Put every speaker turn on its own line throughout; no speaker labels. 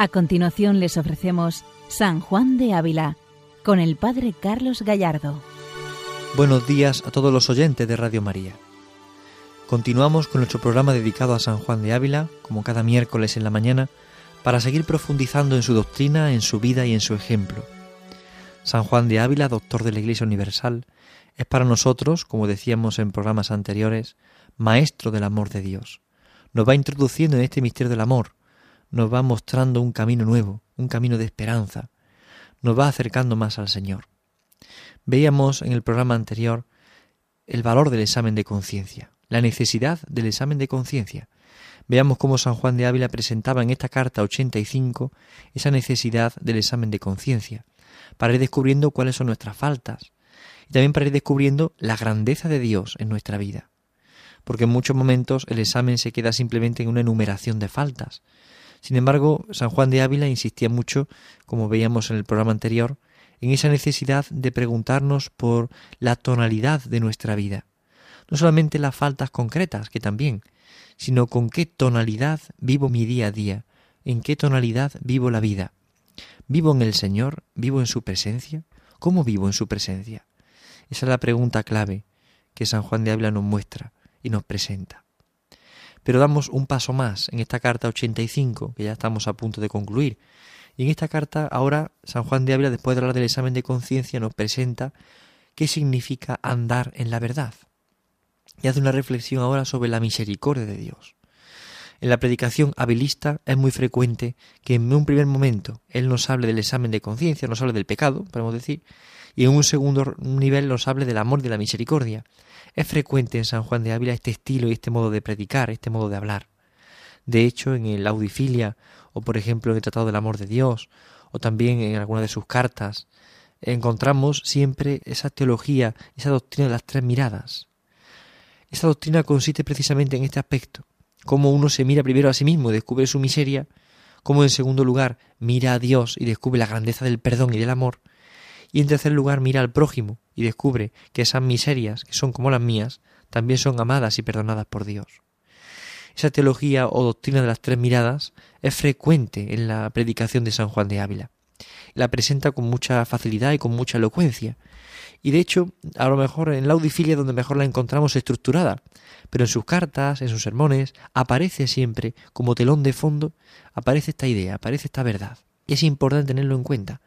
A continuación les ofrecemos San Juan de Ávila con el Padre Carlos Gallardo.
Buenos días a todos los oyentes de Radio María. Continuamos con nuestro programa dedicado a San Juan de Ávila, como cada miércoles en la mañana, para seguir profundizando en su doctrina, en su vida y en su ejemplo. San Juan de Ávila, doctor de la Iglesia Universal, es para nosotros, como decíamos en programas anteriores, maestro del amor de Dios. Nos va introduciendo en este misterio del amor, nos va mostrando un camino nuevo, un camino de esperanza, nos va acercando más al Señor. Veíamos en el programa anterior el valor del examen de conciencia, la necesidad del examen de conciencia. Veamos cómo San Juan de Ávila presentaba en esta carta 85 esa necesidad del examen de conciencia, para ir descubriendo cuáles son nuestras faltas y también para ir descubriendo la grandeza de Dios en nuestra vida. Porque en muchos momentos el examen se queda simplemente en una enumeración de faltas, sin embargo, San Juan de Ávila insistía mucho, como veíamos en el programa anterior, en esa necesidad de preguntarnos por la tonalidad de nuestra vida. No solamente las faltas concretas, que también, sino con qué tonalidad vivo mi día a día, en qué tonalidad vivo la vida. ¿Vivo en el Señor? ¿Vivo en su presencia? ¿Cómo vivo en su presencia? Esa es la pregunta clave que San Juan de Ávila nos muestra y nos presenta. Pero damos un paso más en esta carta 85, que ya estamos a punto de concluir. Y en esta carta ahora San Juan de Ávila, después de hablar del examen de conciencia, nos presenta qué significa andar en la verdad. Y hace una reflexión ahora sobre la misericordia de Dios. En la predicación habilista es muy frecuente que en un primer momento Él nos hable del examen de conciencia, nos hable del pecado, podemos decir, y en un segundo nivel nos hable del amor y de la misericordia. Es frecuente en San Juan de Ávila este estilo y este modo de predicar, este modo de hablar. De hecho, en el Audifilia, o por ejemplo en el Tratado del Amor de Dios, o también en alguna de sus cartas, encontramos siempre esa teología, esa doctrina de las tres miradas. Esa doctrina consiste precisamente en este aspecto, cómo uno se mira primero a sí mismo y descubre su miseria, cómo en segundo lugar mira a Dios y descubre la grandeza del perdón y del amor, y en tercer lugar mira al prójimo y descubre que esas miserias, que son como las mías, también son amadas y perdonadas por Dios. Esa teología o doctrina de las tres miradas es frecuente en la predicación de San Juan de Ávila. La presenta con mucha facilidad y con mucha elocuencia. Y de hecho, a lo mejor en la audifilia donde mejor la encontramos estructurada, pero en sus cartas, en sus sermones, aparece siempre como telón de fondo, aparece esta idea, aparece esta verdad. Y es importante tenerlo en cuenta,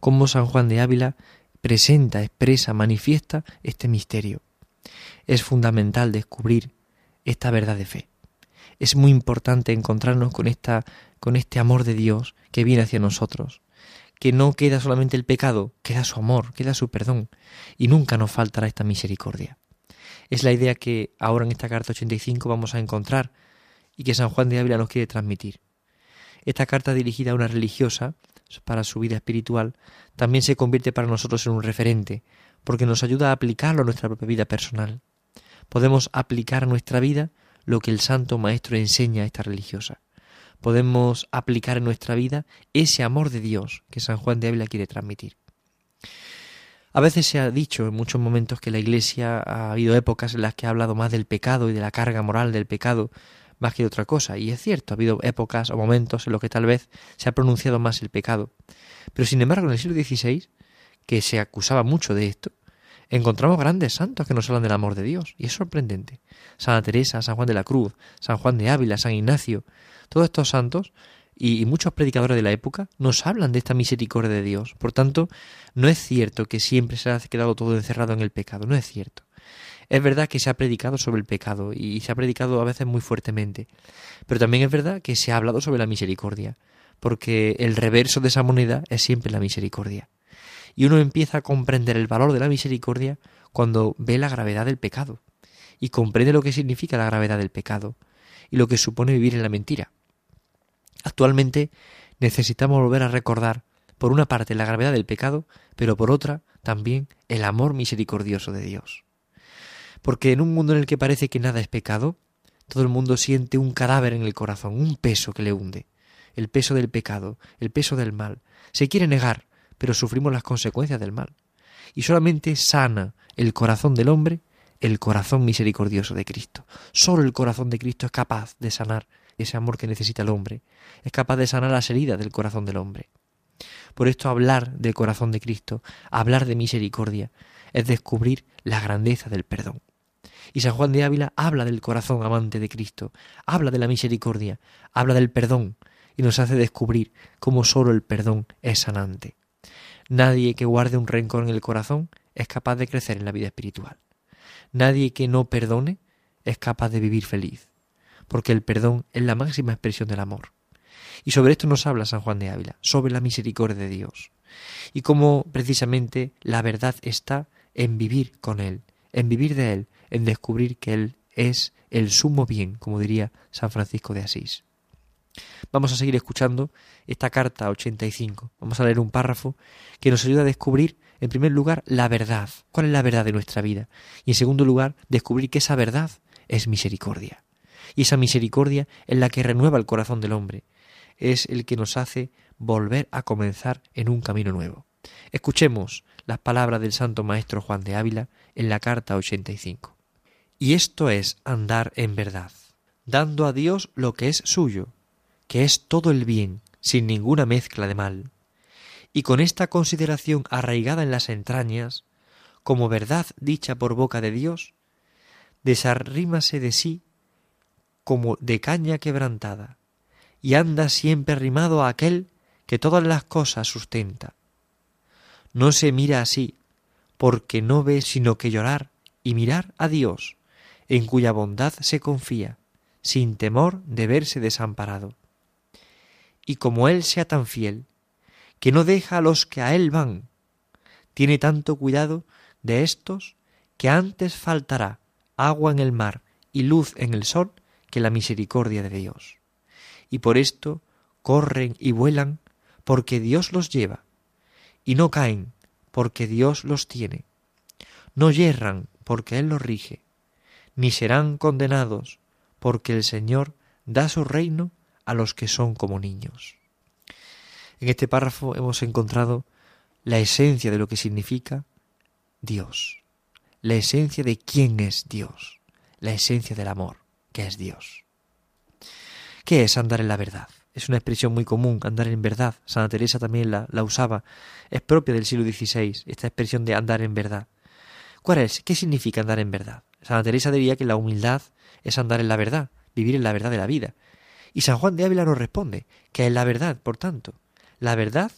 cómo San Juan de Ávila presenta, expresa, manifiesta este misterio. Es fundamental descubrir esta verdad de fe. Es muy importante encontrarnos con esta con este amor de Dios que viene hacia nosotros, que no queda solamente el pecado, queda su amor, queda su perdón, y nunca nos faltará esta misericordia. Es la idea que ahora en esta carta 85 vamos a encontrar y que San Juan de Ávila nos quiere transmitir. Esta carta dirigida a una religiosa para su vida espiritual, también se convierte para nosotros en un referente, porque nos ayuda a aplicarlo a nuestra propia vida personal. Podemos aplicar a nuestra vida lo que el Santo Maestro enseña a esta religiosa. Podemos aplicar en nuestra vida ese amor de Dios que San Juan de Ávila quiere transmitir. A veces se ha dicho en muchos momentos que la Iglesia ha habido épocas en las que ha hablado más del pecado y de la carga moral del pecado más que de otra cosa. Y es cierto, ha habido épocas o momentos en los que tal vez se ha pronunciado más el pecado. Pero sin embargo, en el siglo XVI, que se acusaba mucho de esto, encontramos grandes santos que nos hablan del amor de Dios. Y es sorprendente. Santa Teresa, San Juan de la Cruz, San Juan de Ávila, San Ignacio, todos estos santos y, muchos predicadores de la época nos hablan de esta misericordia de Dios. Por tanto, no es cierto que siempre se ha quedado todo encerrado en el pecado, no es cierto. Es verdad que se ha predicado sobre el pecado y se ha predicado a veces muy fuertemente, pero también es verdad que se ha hablado sobre la misericordia, porque el reverso de esa moneda es siempre la misericordia. Y uno empieza a comprender el valor de la misericordia cuando ve la gravedad del pecado y comprende lo que significa la gravedad del pecado y lo que supone vivir en la mentira. Actualmente necesitamos volver a recordar, por una parte, la gravedad del pecado, pero por otra, también el amor misericordioso de Dios porque en un mundo en el que parece que nada es pecado, todo el mundo siente un cadáver en el corazón, un peso que le hunde, el peso del pecado, el peso del mal. Se quiere negar, pero sufrimos las consecuencias del mal. Y solamente sana el corazón del hombre el corazón misericordioso de Cristo. Solo el corazón de Cristo es capaz de sanar ese amor que necesita el hombre, es capaz de sanar las heridas del corazón del hombre. Por esto hablar del corazón de Cristo, hablar de misericordia, es descubrir la grandeza del perdón. Y San Juan de Ávila habla del corazón amante de Cristo, habla de la misericordia, habla del perdón y nos hace descubrir cómo sólo el perdón es sanante. Nadie que guarde un rencor en el corazón es capaz de crecer en la vida espiritual. Nadie que no perdone es capaz de vivir feliz, porque el perdón es la máxima expresión del amor. Y sobre esto nos habla San Juan de Ávila, sobre la misericordia de Dios, y cómo precisamente la verdad está en vivir con Él, en vivir de Él, en descubrir que Él es el sumo bien, como diría San Francisco de Asís. Vamos a seguir escuchando esta carta 85. Vamos a leer un párrafo que nos ayuda a descubrir, en primer lugar, la verdad. ¿Cuál es la verdad de nuestra vida? Y en segundo lugar, descubrir que esa verdad es misericordia. Y esa misericordia es la que renueva el corazón del hombre. Es el que nos hace volver a comenzar en un camino nuevo. Escuchemos las palabras del Santo Maestro Juan de Ávila en la carta 85. Y esto es andar en verdad, dando a Dios lo que es suyo, que es todo el bien, sin ninguna mezcla de mal. Y con esta consideración arraigada en las entrañas, como verdad dicha por boca de Dios, desarrímase de sí como de caña quebrantada, y anda siempre arrimado a aquel que todas las cosas sustenta. No se mira así, porque no ve sino que llorar y mirar a Dios, en cuya bondad se confía, sin temor de verse desamparado. Y como Él sea tan fiel, que no deja a los que a Él van, tiene tanto cuidado de éstos que antes faltará agua en el mar y luz en el sol que la misericordia de Dios. Y por esto corren y vuelan porque Dios los lleva, y no caen porque Dios los tiene. No yerran porque Él los rige, ni serán condenados, porque el Señor da su reino a los que son como niños. En este párrafo hemos encontrado la esencia de lo que significa Dios, la esencia de quién es Dios, la esencia del amor, que es Dios. ¿Qué es andar en la verdad? Es una expresión muy común, andar en verdad. Santa Teresa también la, usaba. Es propia del siglo XVI, esta expresión de andar en verdad. ¿Cuál es? ¿Qué significa andar en verdad? Santa Teresa diría que la humildad es andar en la verdad, vivir en la verdad de la vida. Y San Juan de Ávila nos responde que es la verdad, por tanto. La verdad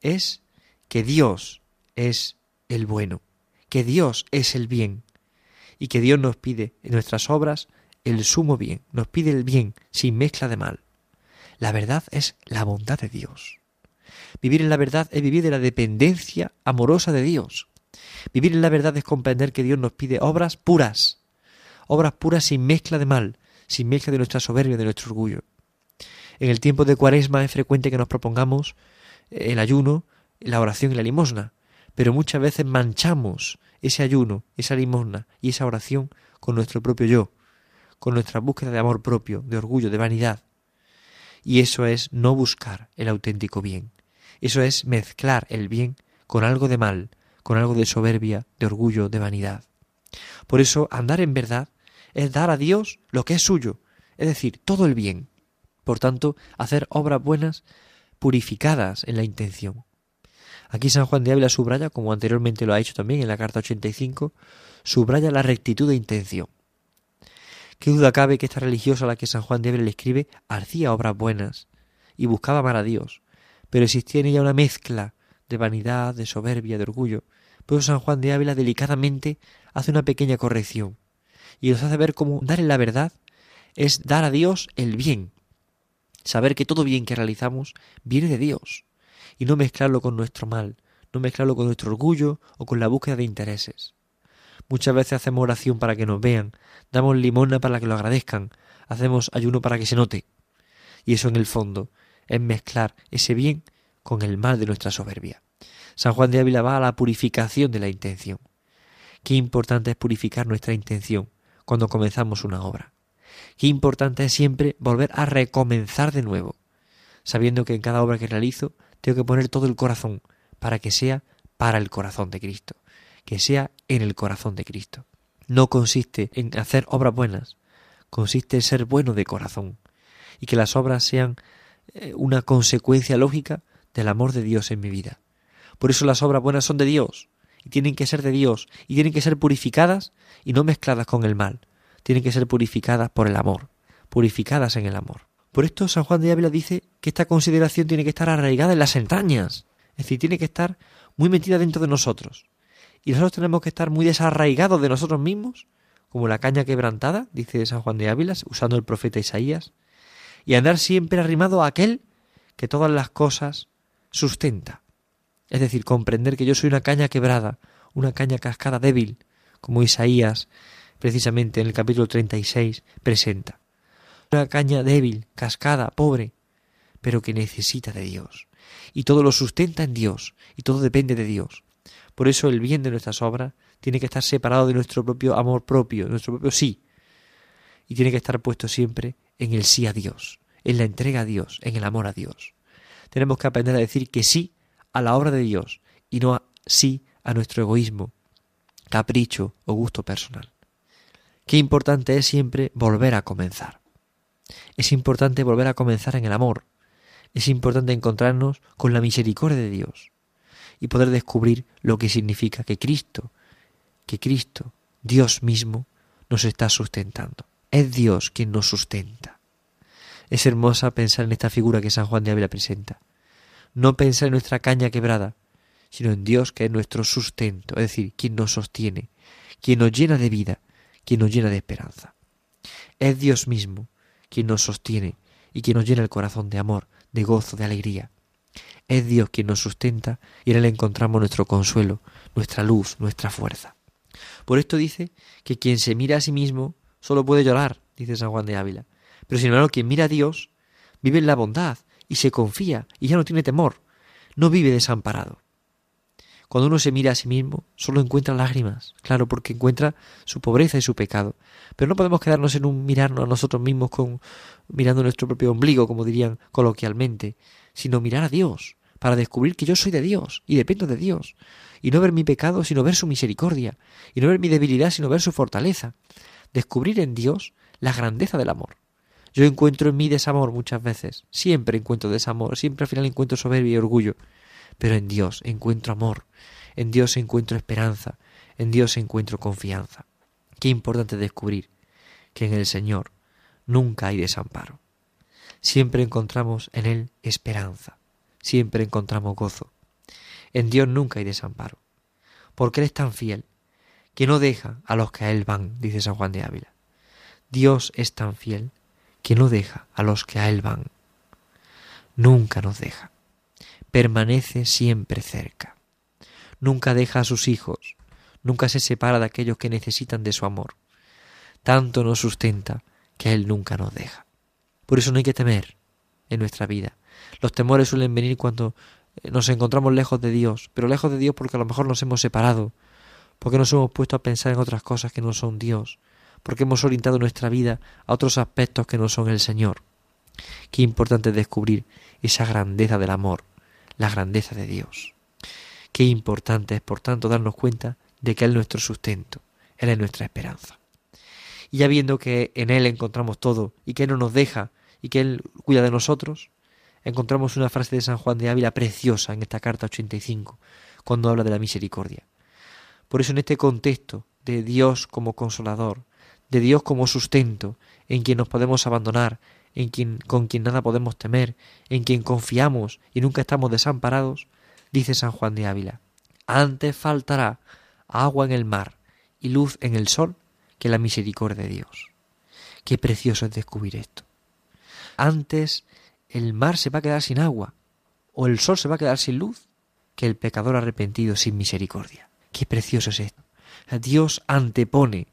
es que Dios es el bueno, que Dios es el bien, y que Dios nos pide en nuestras obras el sumo bien, nos pide el bien sin mezcla de mal. La verdad es la bondad de Dios. Vivir en la verdad es vivir de la dependencia amorosa de Dios. Vivir en la verdad es comprender que Dios nos pide obras puras, obras puras sin mezcla de mal, sin mezcla de nuestra soberbia, de nuestro orgullo. En el tiempo de Cuaresma es frecuente que nos propongamos el ayuno, la oración y la limosna, pero muchas veces manchamos ese ayuno, esa limosna y esa oración con nuestro propio yo, con nuestra búsqueda de amor propio, de orgullo, de vanidad. Y eso es no buscar el auténtico bien. Eso es mezclar el bien con algo de mal, con algo de soberbia, de orgullo, de vanidad. Por eso andar en verdad es dar a Dios lo que es suyo, es decir, todo el bien. Por tanto, hacer obras buenas purificadas en la intención. Aquí San Juan de Ávila subraya, como anteriormente lo ha hecho también en la carta 85, subraya la rectitud de intención. Qué duda cabe que esta religiosa a la que San Juan de Ávila le escribe hacía obras buenas y buscaba amar a Dios, pero existía en ella una mezcla de vanidad, de soberbia, de orgullo. Pero San Juan de Ávila delicadamente hace una pequeña corrección y nos hace ver cómo dar en la verdad es dar a Dios el bien, saber que todo bien que realizamos viene de Dios y no mezclarlo con nuestro mal, no mezclarlo con nuestro orgullo o con la búsqueda de intereses. Muchas veces hacemos oración para que nos vean, damos limona para que lo agradezcan, hacemos ayuno para que se note. Y eso en el fondo es mezclar ese bien con el mal de nuestra soberbia. San Juan de Ávila va a la purificación de la intención. Qué importante es purificar nuestra intención cuando comenzamos una obra. Qué importante es siempre volver a recomenzar de nuevo, sabiendo que en cada obra que realizo tengo que poner todo el corazón para que sea para el corazón de Cristo, que sea en el corazón de Cristo. No consiste en hacer obras buenas, consiste en ser bueno de corazón. y que las obras sean eh, una consecuencia lógica del amor de Dios en mi vida. Por eso las obras buenas son de Dios y tienen que ser de Dios y tienen que ser purificadas y no mezcladas con el mal. Tienen que ser purificadas por el amor, purificadas en el amor. Por esto San Juan de Ávila dice que esta consideración tiene que estar arraigada en las entrañas, es decir, tiene que estar muy metida dentro de nosotros. Y nosotros tenemos que estar muy desarraigados de nosotros mismos, como la caña quebrantada, dice San Juan de Ávila, usando el profeta Isaías, y andar siempre arrimado a aquel que todas las cosas sustenta. Es decir, comprender que yo soy una caña quebrada, una caña cascada débil, como Isaías, precisamente en el capítulo 36, presenta. Una caña débil, cascada, pobre, pero que necesita de Dios. Y todo lo sustenta en Dios, y todo depende de Dios. Por eso el bien de nuestras obras tiene que estar separado de nuestro propio amor propio, nuestro propio sí. Y tiene que estar puesto siempre en el sí a Dios, en la entrega a Dios, en el amor a Dios. Tenemos que aprender a decir que sí a la obra de Dios y no sí a nuestro egoísmo, capricho o gusto personal. Qué importante es siempre volver a comenzar. Es importante volver a comenzar en el amor. Es importante encontrarnos con la misericordia de Dios y poder descubrir lo que significa que Cristo, que Cristo, Dios mismo, nos está sustentando. Es Dios quien nos sustenta. Es hermosa pensar en esta figura que San Juan de Ávila presenta no pensar en nuestra caña quebrada, sino en Dios que es nuestro sustento, es decir, quien nos sostiene, quien nos llena de vida, quien nos llena de esperanza. Es Dios mismo quien nos sostiene y quien nos llena el corazón de amor, de gozo, de alegría. Es Dios quien nos sustenta y en Él encontramos nuestro consuelo, nuestra luz, nuestra fuerza. Por esto dice que quien se mira a sí mismo solo puede llorar, dice San Juan de Ávila. Pero sin embargo, quien mira a Dios vive en la bondad, y se confía y ya no tiene temor, no vive desamparado. Cuando uno se mira a sí mismo, solo encuentra lágrimas, claro, porque encuentra su pobreza y su pecado. Pero no podemos quedarnos en un mirarnos a nosotros mismos con mirando nuestro propio ombligo, como dirían coloquialmente, sino mirar a Dios, para descubrir que yo soy de Dios y dependo de Dios, y no ver mi pecado, sino ver su misericordia, y no ver mi debilidad, sino ver su fortaleza. Descubrir en Dios la grandeza del amor. Yo encuentro en mí desamor muchas veces, siempre encuentro desamor, siempre al final encuentro soberbia y orgullo, pero en Dios encuentro amor, en Dios encuentro esperanza, en Dios encuentro confianza. Qué importante descubrir que en el Señor nunca hay desamparo. Siempre encontramos en Él esperanza, siempre encontramos gozo. En Dios nunca hay desamparo, porque Él es tan fiel que no deja a los que a Él van, dice San Juan de Ávila. Dios es tan fiel que no deja a los que a Él van. Nunca nos deja. Permanece siempre cerca. Nunca deja a sus hijos. Nunca se separa de aquellos que necesitan de su amor. Tanto nos sustenta que Él nunca nos deja. Por eso no hay que temer en nuestra vida. Los temores suelen venir cuando eh, nos encontramos lejos de Dios, pero lejos de Dios porque a lo mejor nos hemos separado, porque nos hemos puesto a pensar en otras cosas que no son Dios, porque hemos orientado nuestra vida a otros aspectos que no son el Señor. Qué importante es descubrir esa grandeza del amor, la grandeza de Dios. Qué importante es, por tanto, darnos cuenta de que Él es nuestro sustento, Él es nuestra esperanza. Y ya viendo que en Él encontramos todo y que Él no nos deja y que Él cuida de nosotros, encontramos una frase de San Juan de Ávila preciosa en esta carta 85, cuando habla de la misericordia. Por eso en este contexto de Dios como consolador, de Dios como sustento, en quien nos podemos abandonar, en quien, con quien nada podemos temer, en quien confiamos y nunca estamos desamparados, dice San Juan de Ávila, antes faltará agua en el mar y luz en el sol que la misericordia de Dios. Qué precioso es descubrir esto. Antes el mar se va a quedar sin agua o el sol se va a quedar sin luz que el pecador arrepentido sin misericordia. Qué precioso es esto. Dios antepone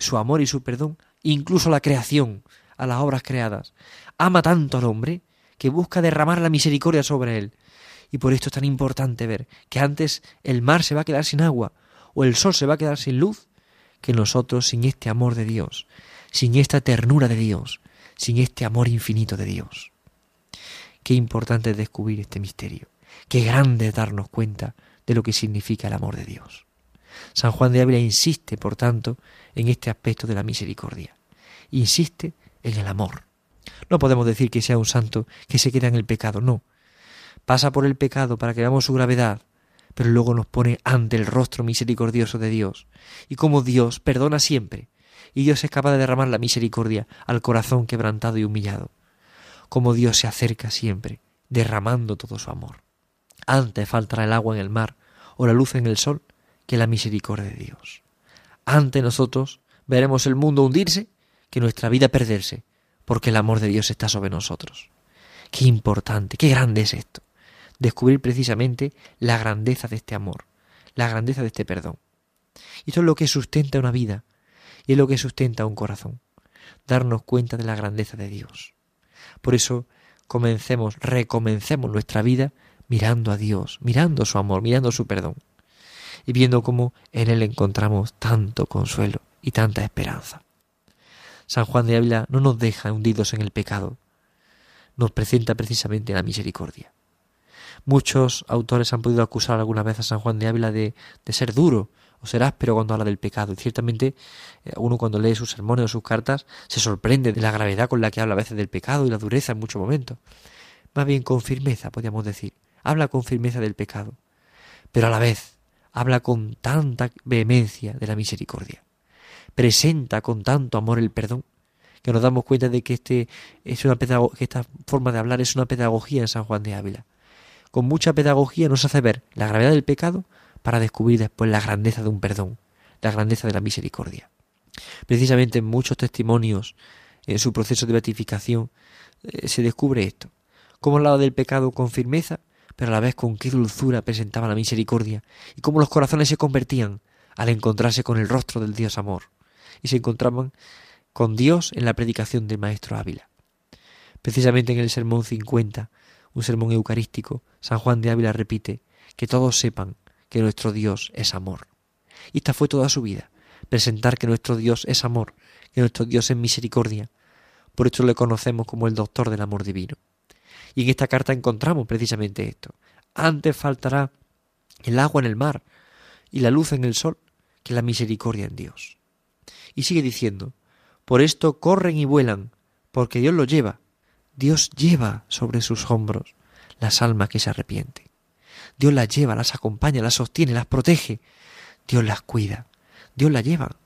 su amor y su perdón, incluso a la creación, a las obras creadas. Ama tanto al hombre que busca derramar la misericordia sobre él. Y por esto es tan importante ver que antes el mar se va a quedar sin agua o el sol se va a quedar sin luz, que nosotros sin este amor de Dios, sin esta ternura de Dios, sin este amor infinito de Dios. Qué importante es descubrir este misterio. Qué grande es darnos cuenta de lo que significa el amor de Dios. San Juan de Ávila insiste, por tanto, en este aspecto de la misericordia. Insiste en el amor. No podemos decir que sea un santo que se queda en el pecado, no. Pasa por el pecado para que veamos su gravedad, pero luego nos pone ante el rostro misericordioso de Dios. Y como Dios perdona siempre, y Dios es capaz de derramar la misericordia al corazón quebrantado y humillado. Como Dios se acerca siempre, derramando todo su amor. Antes faltará el agua en el mar o la luz en el sol que la misericordia de Dios. Ante nosotros veremos el mundo hundirse que nuestra vida perderse, porque el amor de Dios está sobre nosotros. Qué importante, qué grande es esto. Descubrir precisamente la grandeza de este amor, la grandeza de este perdón. Y esto es lo que sustenta una vida y es lo que sustenta un corazón. Darnos cuenta de la grandeza de Dios. Por eso comencemos, recomencemos nuestra vida mirando a Dios, mirando su amor, mirando su perdón y viendo cómo en Él encontramos tanto consuelo y tanta esperanza. San Juan de Ávila no nos deja hundidos en el pecado, nos presenta precisamente la misericordia. Muchos autores han podido acusar alguna vez a San Juan de Ávila de, de ser duro o ser áspero cuando habla del pecado. Y ciertamente eh, uno cuando lee sus sermones o sus cartas se sorprende de la gravedad con la que habla a veces del pecado y la dureza en muchos momentos. Más bien con firmeza, podríamos decir. Habla con firmeza del pecado, pero a la vez habla con tanta vehemencia de la misericordia presenta con tanto amor el perdón, que nos damos cuenta de que, este es una que esta forma de hablar es una pedagogía en San Juan de Ávila. Con mucha pedagogía nos hace ver la gravedad del pecado para descubrir después la grandeza de un perdón, la grandeza de la misericordia. Precisamente en muchos testimonios, en su proceso de beatificación, eh, se descubre esto. Cómo hablaba del pecado con firmeza, pero a la vez con qué dulzura presentaba la misericordia, y cómo los corazones se convertían al encontrarse con el rostro del Dios amor y se encontraban con Dios en la predicación del maestro Ávila. Precisamente en el sermón 50, un sermón eucarístico, San Juan de Ávila repite que todos sepan que nuestro Dios es amor. Y esta fue toda su vida, presentar que nuestro Dios es amor, que nuestro Dios es misericordia. Por eso le conocemos como el doctor del amor divino. Y en esta carta encontramos precisamente esto. Antes faltará el agua en el mar y la luz en el sol que la misericordia en Dios. Y sigue diciendo, por esto corren y vuelan, porque Dios los lleva. Dios lleva sobre sus hombros las almas que se arrepienten. Dios las lleva, las acompaña, las sostiene, las protege. Dios las cuida. Dios las lleva.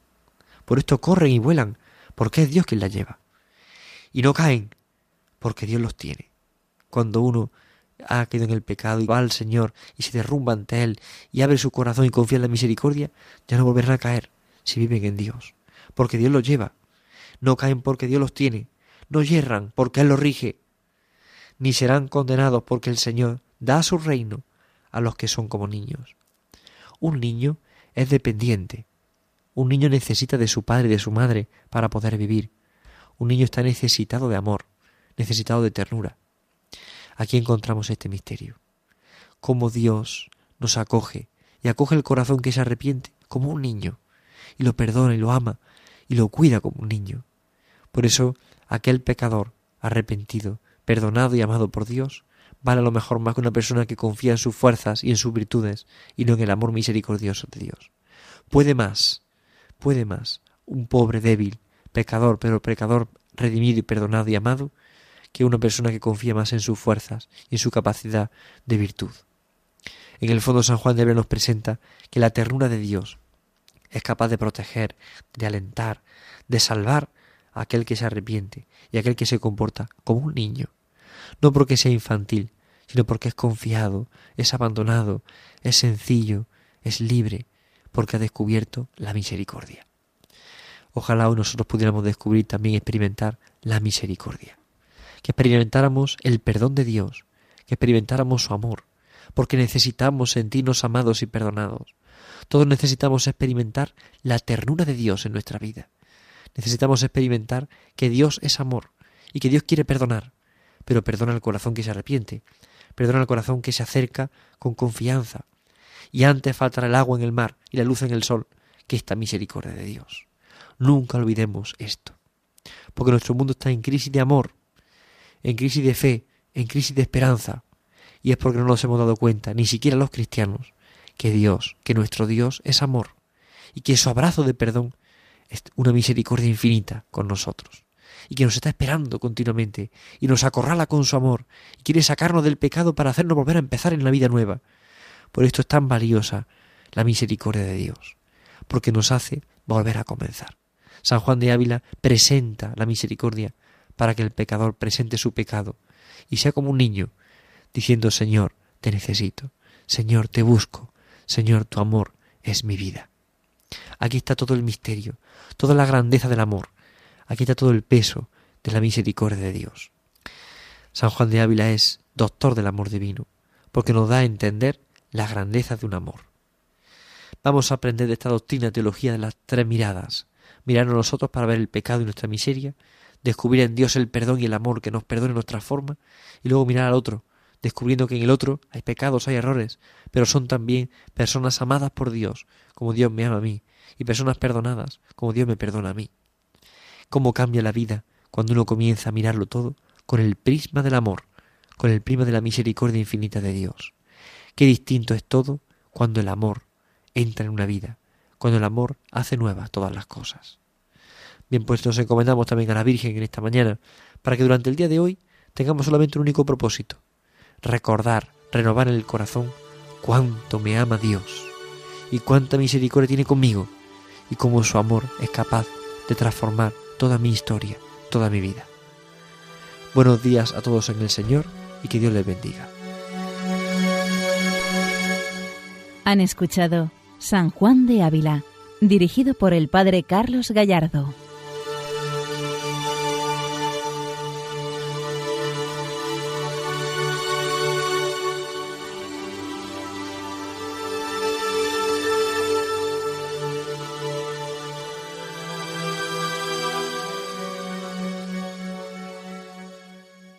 Por esto corren y vuelan, porque es Dios quien las lleva. Y no caen, porque Dios los tiene. Cuando uno ha caído en el pecado y va al Señor y se derrumba ante Él y abre su corazón y confía en la misericordia, ya no volverán a caer si viven en Dios porque Dios los lleva. No caen porque Dios los tiene. No yerran porque Él los rige. Ni serán condenados porque el Señor da su reino a los que son como niños. Un niño es dependiente. Un niño necesita de su padre y de su madre para poder vivir. Un niño está necesitado de amor, necesitado de ternura. Aquí encontramos este misterio. Cómo Dios nos acoge y acoge el corazón que se arrepiente como un niño y lo perdona y lo ama y lo cuida como un niño. Por eso, aquel pecador arrepentido, perdonado y amado por Dios, vale a lo mejor más que una persona que confía en sus fuerzas y en sus virtudes y no en el amor misericordioso de Dios. Puede más, puede más un pobre débil, pecador, pero pecador redimido y perdonado y amado, que una persona que confía más en sus fuerzas y en su capacidad de virtud. En el fondo San Juan de Ávila nos presenta que la ternura de Dios es capaz de proteger, de alentar, de salvar a aquel que se arrepiente y a aquel que se comporta como un niño, no porque sea infantil, sino porque es confiado, es abandonado, es sencillo, es libre, porque ha descubierto la misericordia. Ojalá hoy nosotros pudiéramos descubrir también experimentar la misericordia, que experimentáramos el perdón de Dios, que experimentáramos su amor, porque necesitamos sentirnos amados y perdonados, todos necesitamos experimentar la ternura de Dios en nuestra vida. Necesitamos experimentar que Dios es amor y que Dios quiere perdonar, pero perdona el corazón que se arrepiente, perdona el corazón que se acerca con confianza. Y antes faltará el agua en el mar y la luz en el sol que esta misericordia de Dios. Nunca olvidemos esto, porque nuestro mundo está en crisis de amor, en crisis de fe, en crisis de esperanza, y es porque no nos hemos dado cuenta, ni siquiera los cristianos, que Dios, que nuestro Dios es amor. Y que su abrazo de perdón es una misericordia infinita con nosotros. Y que nos está esperando continuamente. Y nos acorrala con su amor. Y quiere sacarnos del pecado para hacernos volver a empezar en la vida nueva. Por esto es tan valiosa la misericordia de Dios, porque nos hace volver a comenzar. San Juan de Ávila presenta la misericordia para que el pecador presente su pecado y sea como un niño, diciendo Señor, te necesito, Señor, te busco, Señor, tu amor es mi vida. Aquí está todo el misterio, toda la grandeza del amor, aquí está todo el peso de la misericordia de Dios. San Juan de Ávila es doctor del amor divino, porque nos da a entender la grandeza de un amor. Vamos a aprender de esta doctrina teología de las tres miradas, mirarnos nosotros para ver el pecado y nuestra miseria, descubrir en Dios el perdón y el amor que nos perdone nuestra forma, y luego mirar al otro, descubriendo que en el otro hay pecados, hay errores, pero son también personas amadas por Dios, como Dios me ama a mí, y personas perdonadas, como Dios me perdona a mí. ¿Cómo cambia la vida cuando uno comienza a mirarlo todo con el prisma del amor, con el prisma de la misericordia infinita de Dios? Qué distinto es todo cuando el amor entra en una vida, cuando el amor hace nuevas todas las cosas. Bien, pues nos encomendamos también a la Virgen en esta mañana, para que durante el día de hoy tengamos solamente un único propósito, recordar, renovar en el corazón cuánto me ama Dios y cuánta misericordia tiene conmigo y cómo su amor es capaz de transformar toda mi historia, toda mi vida. Buenos días a todos en el Señor y que Dios les bendiga.
Han escuchado San Juan de Ávila, dirigido por el Padre Carlos Gallardo.